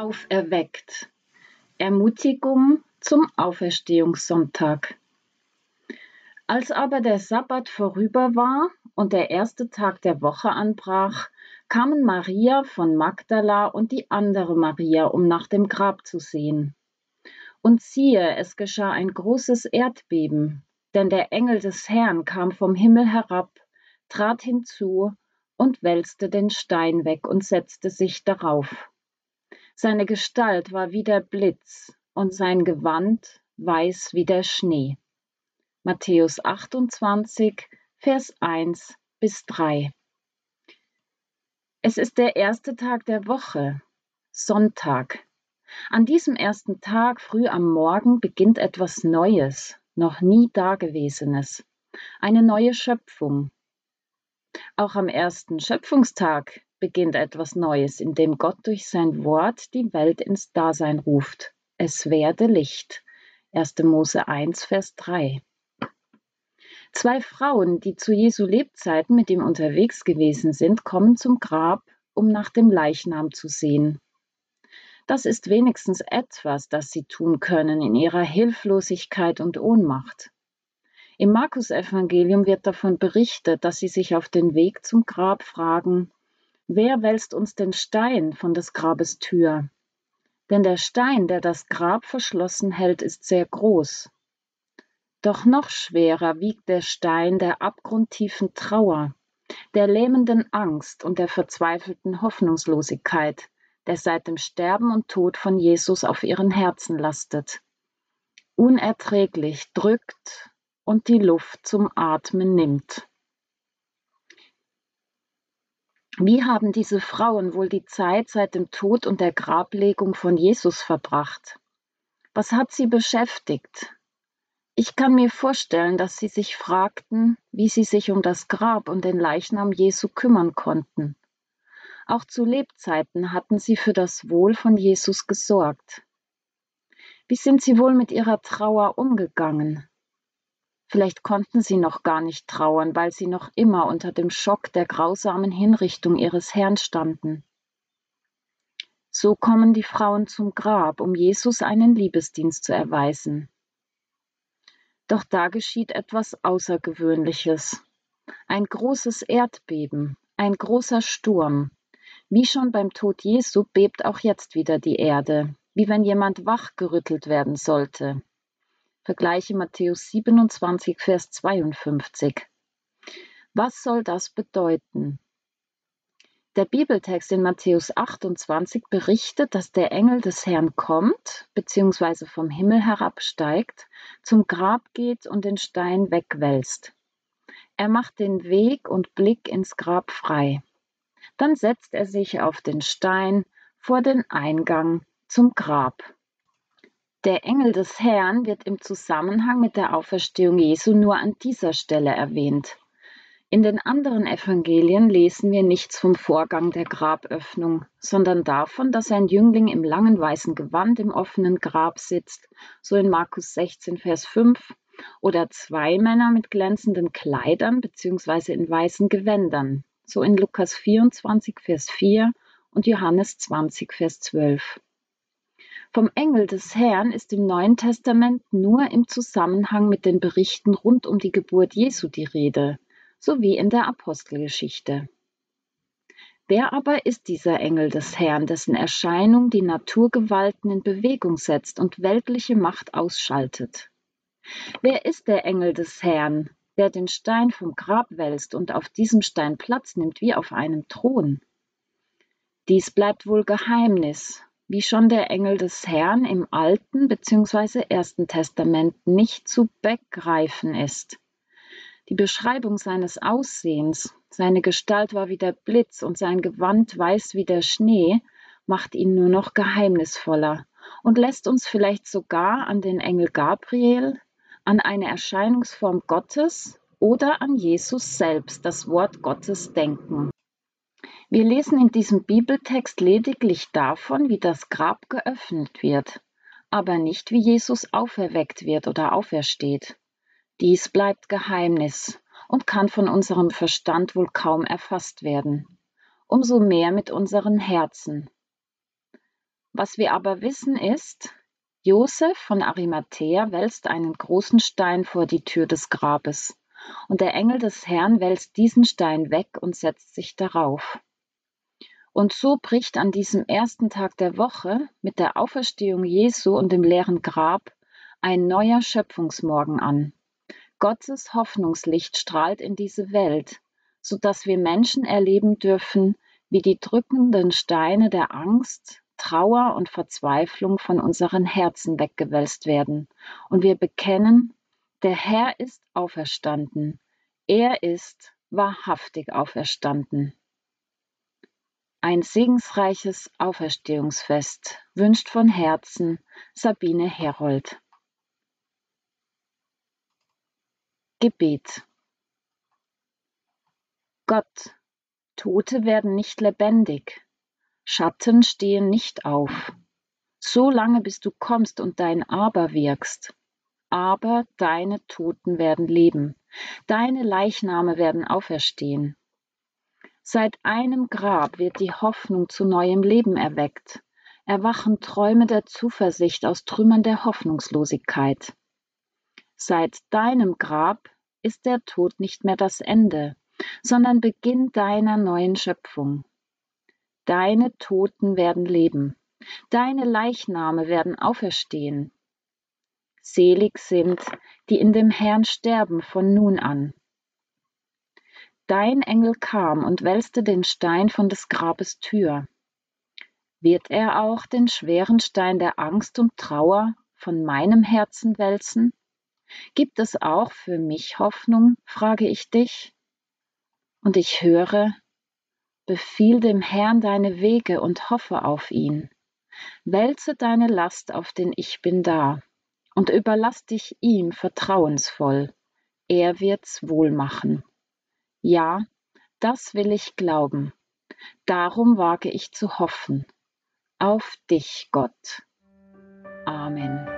auferweckt. Ermutigung zum Auferstehungssonntag. Als aber der Sabbat vorüber war und der erste Tag der Woche anbrach, kamen Maria von Magdala und die andere Maria, um nach dem Grab zu sehen. Und siehe, es geschah ein großes Erdbeben, denn der Engel des Herrn kam vom Himmel herab, trat hinzu und wälzte den Stein weg und setzte sich darauf. Seine Gestalt war wie der Blitz und sein Gewand weiß wie der Schnee. Matthäus 28, Vers 1 bis 3. Es ist der erste Tag der Woche, Sonntag. An diesem ersten Tag früh am Morgen beginnt etwas Neues, noch nie Dagewesenes, eine neue Schöpfung. Auch am ersten Schöpfungstag beginnt etwas Neues, indem Gott durch sein Wort die Welt ins Dasein ruft. Es werde Licht. 1. Mose 1, Vers 3. Zwei Frauen, die zu Jesu Lebzeiten mit ihm unterwegs gewesen sind, kommen zum Grab, um nach dem Leichnam zu sehen. Das ist wenigstens etwas, das sie tun können in ihrer Hilflosigkeit und Ohnmacht. Im Markus-Evangelium wird davon berichtet, dass sie sich auf den Weg zum Grab fragen, Wer wälzt uns den Stein von des Grabes Tür? Denn der Stein, der das Grab verschlossen hält, ist sehr groß. Doch noch schwerer wiegt der Stein der abgrundtiefen Trauer, der lähmenden Angst und der verzweifelten Hoffnungslosigkeit, der seit dem Sterben und Tod von Jesus auf ihren Herzen lastet. Unerträglich drückt und die Luft zum Atmen nimmt. Wie haben diese Frauen wohl die Zeit seit dem Tod und der Grablegung von Jesus verbracht? Was hat sie beschäftigt? Ich kann mir vorstellen, dass sie sich fragten, wie sie sich um das Grab und den Leichnam Jesu kümmern konnten. Auch zu Lebzeiten hatten sie für das Wohl von Jesus gesorgt. Wie sind sie wohl mit ihrer Trauer umgegangen? Vielleicht konnten sie noch gar nicht trauern, weil sie noch immer unter dem Schock der grausamen Hinrichtung ihres Herrn standen. So kommen die Frauen zum Grab, um Jesus einen Liebesdienst zu erweisen. Doch da geschieht etwas Außergewöhnliches. Ein großes Erdbeben, ein großer Sturm. Wie schon beim Tod Jesu bebt auch jetzt wieder die Erde, wie wenn jemand wachgerüttelt werden sollte. Vergleiche Matthäus 27, Vers 52. Was soll das bedeuten? Der Bibeltext in Matthäus 28 berichtet, dass der Engel des Herrn kommt, beziehungsweise vom Himmel herabsteigt, zum Grab geht und den Stein wegwälzt. Er macht den Weg und Blick ins Grab frei. Dann setzt er sich auf den Stein vor den Eingang zum Grab. Der Engel des Herrn wird im Zusammenhang mit der Auferstehung Jesu nur an dieser Stelle erwähnt. In den anderen Evangelien lesen wir nichts vom Vorgang der Graböffnung, sondern davon, dass ein Jüngling im langen weißen Gewand im offenen Grab sitzt, so in Markus 16, Vers 5, oder zwei Männer mit glänzenden Kleidern bzw. in weißen Gewändern, so in Lukas 24, Vers 4 und Johannes 20, Vers 12. Vom Engel des Herrn ist im Neuen Testament nur im Zusammenhang mit den Berichten rund um die Geburt Jesu die Rede, sowie in der Apostelgeschichte. Wer aber ist dieser Engel des Herrn, dessen Erscheinung die Naturgewalten in Bewegung setzt und weltliche Macht ausschaltet? Wer ist der Engel des Herrn, der den Stein vom Grab wälzt und auf diesem Stein Platz nimmt wie auf einem Thron? Dies bleibt wohl Geheimnis, wie schon der Engel des Herrn im Alten bzw. Ersten Testament nicht zu begreifen ist. Die Beschreibung seines Aussehens, seine Gestalt war wie der Blitz und sein Gewand weiß wie der Schnee, macht ihn nur noch geheimnisvoller und lässt uns vielleicht sogar an den Engel Gabriel, an eine Erscheinungsform Gottes oder an Jesus selbst, das Wort Gottes, denken. Wir lesen in diesem Bibeltext lediglich davon, wie das Grab geöffnet wird, aber nicht, wie Jesus auferweckt wird oder aufersteht. Dies bleibt Geheimnis und kann von unserem Verstand wohl kaum erfasst werden. Umso mehr mit unseren Herzen. Was wir aber wissen ist, Josef von Arimathea wälzt einen großen Stein vor die Tür des Grabes, und der Engel des Herrn wälzt diesen Stein weg und setzt sich darauf. Und so bricht an diesem ersten Tag der Woche mit der Auferstehung Jesu und dem leeren Grab ein neuer Schöpfungsmorgen an. Gottes Hoffnungslicht strahlt in diese Welt, so dass wir Menschen erleben dürfen, wie die drückenden Steine der Angst, Trauer und Verzweiflung von unseren Herzen weggewälzt werden. Und wir bekennen, der Herr ist auferstanden. Er ist wahrhaftig auferstanden. Ein segensreiches Auferstehungsfest wünscht von Herzen Sabine Herold. Gebet Gott, Tote werden nicht lebendig, Schatten stehen nicht auf. So lange bis du kommst und dein Aber wirkst. Aber deine Toten werden leben, deine Leichname werden auferstehen. Seit einem Grab wird die Hoffnung zu neuem Leben erweckt, erwachen Träume der Zuversicht aus Trümmern der Hoffnungslosigkeit. Seit deinem Grab ist der Tod nicht mehr das Ende, sondern Beginn deiner neuen Schöpfung. Deine Toten werden leben, deine Leichname werden auferstehen. Selig sind, die in dem Herrn sterben von nun an. Dein Engel kam und wälzte den Stein von des Grabes Tür. Wird er auch den schweren Stein der Angst und Trauer von meinem Herzen wälzen? Gibt es auch für mich Hoffnung, frage ich dich? Und ich höre, Befiehl dem Herrn deine Wege und hoffe auf ihn. Wälze deine Last auf den Ich bin da und überlass dich ihm vertrauensvoll. Er wird's wohl machen. Ja, das will ich glauben. Darum wage ich zu hoffen. Auf dich, Gott. Amen.